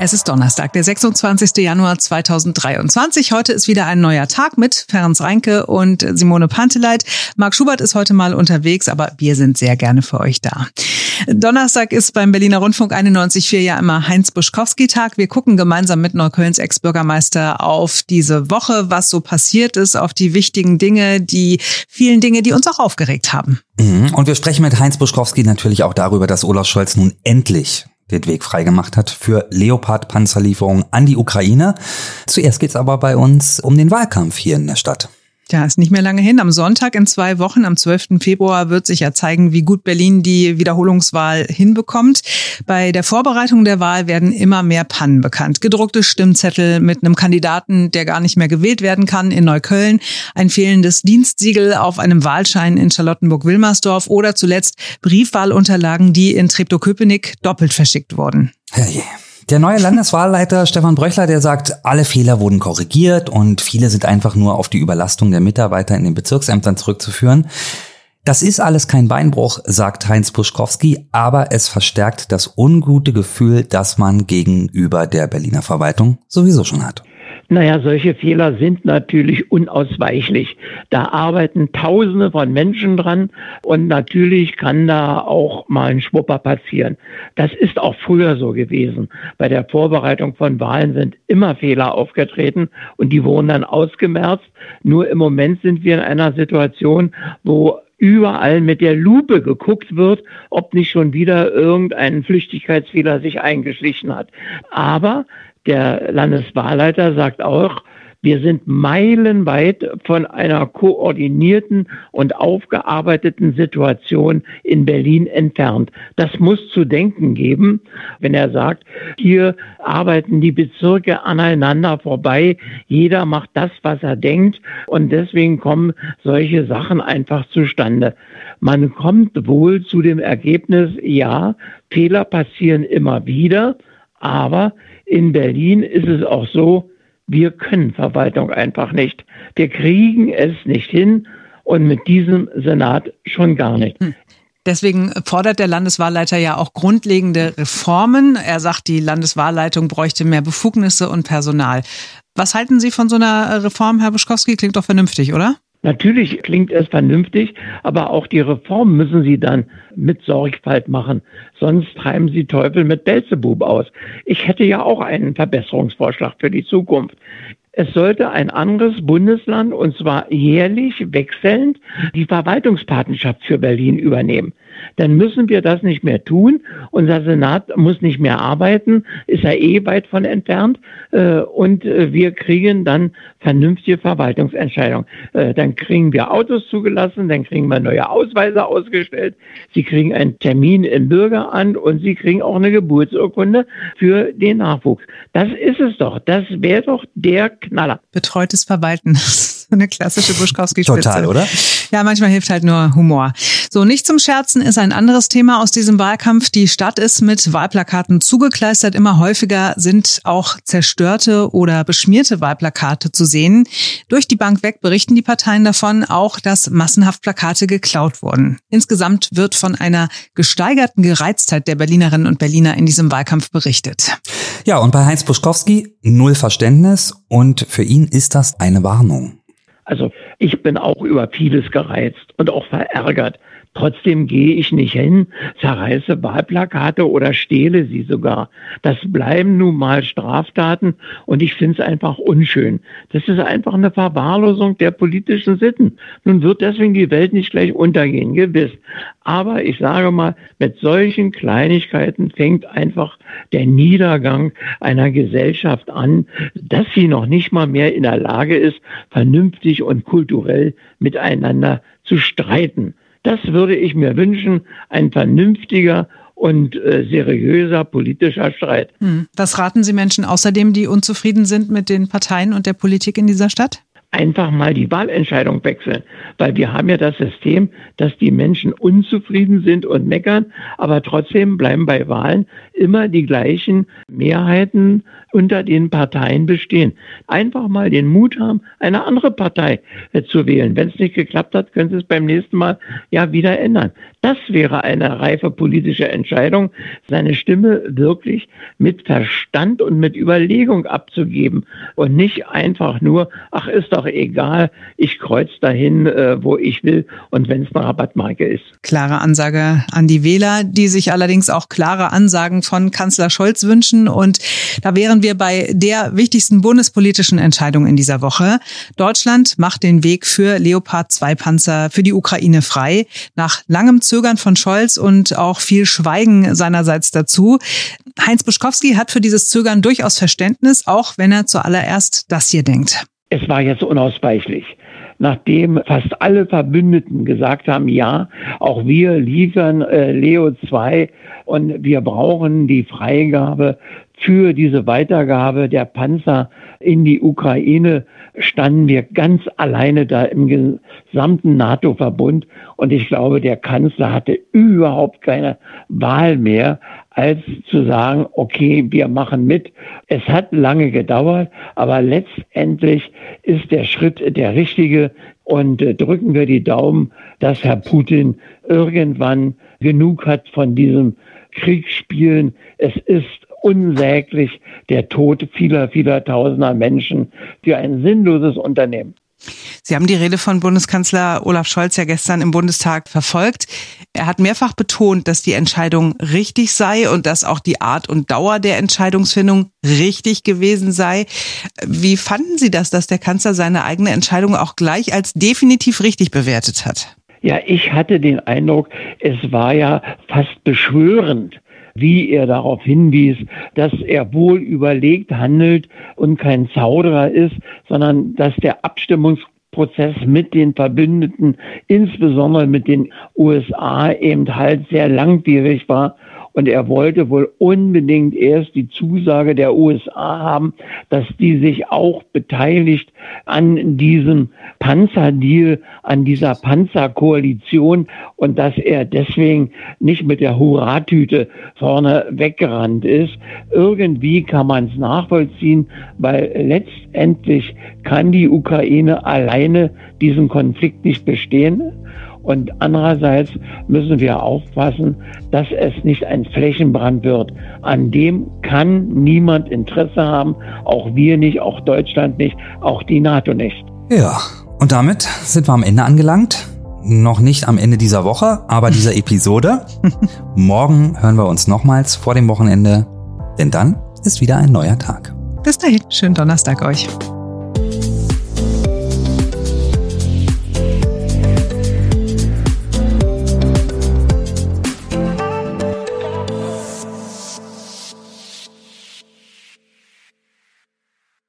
Es ist Donnerstag, der 26. Januar 2023. Heute ist wieder ein neuer Tag mit Ferenc Reinke und Simone Panteleit. Marc Schubert ist heute mal unterwegs, aber wir sind sehr gerne für euch da. Donnerstag ist beim Berliner Rundfunk 91.4 ja immer Heinz Buschkowski-Tag. Wir gucken gemeinsam mit Neuköllns Ex-Bürgermeister auf diese Woche, was so passiert ist, auf die wichtigen Dinge, die vielen Dinge, die uns auch aufgeregt haben. Mhm. Und wir sprechen mit Heinz Buschkowski natürlich auch darüber, dass Olaf Scholz nun endlich den Weg freigemacht hat für Leopard-Panzerlieferungen an die Ukraine. Zuerst geht's aber bei uns um den Wahlkampf hier in der Stadt. Ja, ist nicht mehr lange hin. Am Sonntag in zwei Wochen, am 12. Februar, wird sich ja zeigen, wie gut Berlin die Wiederholungswahl hinbekommt. Bei der Vorbereitung der Wahl werden immer mehr Pannen bekannt. Gedruckte Stimmzettel mit einem Kandidaten, der gar nicht mehr gewählt werden kann in Neukölln, ein fehlendes Dienstsiegel auf einem Wahlschein in Charlottenburg-Wilmersdorf oder zuletzt Briefwahlunterlagen, die in Treptow-Köpenick doppelt verschickt wurden. Herrje. Der neue Landeswahlleiter Stefan Bröchler, der sagt, alle Fehler wurden korrigiert und viele sind einfach nur auf die Überlastung der Mitarbeiter in den Bezirksämtern zurückzuführen. Das ist alles kein Beinbruch, sagt Heinz Buschkowski, aber es verstärkt das ungute Gefühl, das man gegenüber der Berliner Verwaltung sowieso schon hat. Naja, solche Fehler sind natürlich unausweichlich. Da arbeiten Tausende von Menschen dran und natürlich kann da auch mal ein Schwupper passieren. Das ist auch früher so gewesen. Bei der Vorbereitung von Wahlen sind immer Fehler aufgetreten und die wurden dann ausgemerzt. Nur im Moment sind wir in einer Situation, wo überall mit der Lupe geguckt wird, ob nicht schon wieder irgendein Flüchtigkeitsfehler sich eingeschlichen hat. Aber der Landeswahlleiter sagt auch, wir sind meilenweit von einer koordinierten und aufgearbeiteten Situation in Berlin entfernt. Das muss zu denken geben, wenn er sagt, hier arbeiten die Bezirke aneinander vorbei, jeder macht das, was er denkt und deswegen kommen solche Sachen einfach zustande. Man kommt wohl zu dem Ergebnis, ja, Fehler passieren immer wieder, aber in Berlin ist es auch so, wir können Verwaltung einfach nicht. Wir kriegen es nicht hin und mit diesem Senat schon gar nicht. Hm. Deswegen fordert der Landeswahlleiter ja auch grundlegende Reformen. Er sagt, die Landeswahlleitung bräuchte mehr Befugnisse und Personal. Was halten Sie von so einer Reform, Herr Buschkowski? Klingt doch vernünftig, oder? Natürlich klingt es vernünftig, aber auch die Reform müssen Sie dann mit Sorgfalt machen. Sonst treiben Sie Teufel mit Belzebub aus. Ich hätte ja auch einen Verbesserungsvorschlag für die Zukunft. Es sollte ein anderes Bundesland, und zwar jährlich wechselnd, die Verwaltungspatenschaft für Berlin übernehmen dann müssen wir das nicht mehr tun. Unser Senat muss nicht mehr arbeiten, ist ja eh weit von entfernt. Äh, und äh, wir kriegen dann vernünftige Verwaltungsentscheidungen. Äh, dann kriegen wir Autos zugelassen, dann kriegen wir neue Ausweise ausgestellt. Sie kriegen einen Termin im Bürgeramt und Sie kriegen auch eine Geburtsurkunde für den Nachwuchs. Das ist es doch. Das wäre doch der Knaller. Betreutes Verwalten. eine klassische Buschkowski-Spitze. Total, oder? Ja, manchmal hilft halt nur Humor. So, nicht zum Scherzen ist ein anderes Thema aus diesem Wahlkampf. Die Stadt ist mit Wahlplakaten zugekleistert. Immer häufiger sind auch zerstörte oder beschmierte Wahlplakate zu sehen. Durch die Bank weg berichten die Parteien davon auch, dass massenhaft Plakate geklaut wurden. Insgesamt wird von einer gesteigerten Gereiztheit der Berlinerinnen und Berliner in diesem Wahlkampf berichtet. Ja, und bei Heinz Buschkowski null Verständnis und für ihn ist das eine Warnung. Also ich bin auch über vieles gereizt und auch verärgert. Trotzdem gehe ich nicht hin, zerreiße Wahlplakate oder stehle sie sogar. Das bleiben nun mal Straftaten und ich finde es einfach unschön. Das ist einfach eine Verwahrlosung der politischen Sitten. Nun wird deswegen die Welt nicht gleich untergehen, gewiss. Aber ich sage mal, mit solchen Kleinigkeiten fängt einfach der Niedergang einer Gesellschaft an, dass sie noch nicht mal mehr in der Lage ist, vernünftig und kulturell miteinander zu streiten. Das würde ich mir wünschen, ein vernünftiger und äh, seriöser politischer Streit. Hm. Was raten Sie Menschen außerdem, die unzufrieden sind mit den Parteien und der Politik in dieser Stadt? Einfach mal die Wahlentscheidung wechseln. Weil wir haben ja das System, dass die Menschen unzufrieden sind und meckern, aber trotzdem bleiben bei Wahlen immer die gleichen Mehrheiten unter den Parteien bestehen. Einfach mal den Mut haben, eine andere Partei äh, zu wählen. Wenn es nicht geklappt hat, können Sie es beim nächsten Mal ja wieder ändern. Das wäre eine reife politische Entscheidung, seine Stimme wirklich mit Verstand und mit Überlegung abzugeben und nicht einfach nur, ach ist doch egal, ich kreuz dahin, äh, wo ich will und wenn es eine Rabattmarke ist. Klare Ansage an die Wähler, die sich allerdings auch klare Ansagen von Kanzler Scholz wünschen und da wären wir bei der wichtigsten bundespolitischen Entscheidung in dieser Woche. Deutschland macht den Weg für Leopard 2 Panzer für die Ukraine frei. Nach langem Zögern von Scholz und auch viel Schweigen seinerseits dazu. Heinz Buschkowski hat für dieses Zögern durchaus Verständnis, auch wenn er zuallererst das hier denkt. Es war jetzt unausweichlich nachdem fast alle Verbündeten gesagt haben, ja, auch wir liefern äh, Leo 2 und wir brauchen die Freigabe für diese Weitergabe der Panzer in die Ukraine standen wir ganz alleine da im gesamten NATO-Verbund. Und ich glaube, der Kanzler hatte überhaupt keine Wahl mehr, als zu sagen, okay, wir machen mit. Es hat lange gedauert, aber letztendlich ist der Schritt der richtige. Und äh, drücken wir die Daumen, dass Herr Putin irgendwann genug hat von diesem Kriegsspielen. Es ist unsäglich der Tod vieler, vieler tausender Menschen für ein sinnloses Unternehmen. Sie haben die Rede von Bundeskanzler Olaf Scholz ja gestern im Bundestag verfolgt. Er hat mehrfach betont, dass die Entscheidung richtig sei und dass auch die Art und Dauer der Entscheidungsfindung richtig gewesen sei. Wie fanden Sie das, dass der Kanzler seine eigene Entscheidung auch gleich als definitiv richtig bewertet hat? Ja, ich hatte den Eindruck, es war ja fast beschwörend, wie er darauf hinwies, dass er wohl überlegt handelt und kein Zauderer ist, sondern dass der Abstimmungsprozess mit den Verbündeten, insbesondere mit den USA, eben halt sehr langwierig war und er wollte wohl unbedingt erst die Zusage der USA haben, dass die sich auch beteiligt an diesem Panzerdeal, an dieser Panzerkoalition und dass er deswegen nicht mit der Hurratüte vorne weggerannt ist. Irgendwie kann man es nachvollziehen, weil letztendlich kann die Ukraine alleine diesen Konflikt nicht bestehen. Und andererseits müssen wir aufpassen, dass es nicht ein Flächenbrand wird. An dem kann niemand Interesse haben, auch wir nicht, auch Deutschland nicht, auch die NATO nicht. Ja, und damit sind wir am Ende angelangt. Noch nicht am Ende dieser Woche, aber dieser Episode. Morgen hören wir uns nochmals vor dem Wochenende, denn dann ist wieder ein neuer Tag. Bis dahin, schönen Donnerstag euch.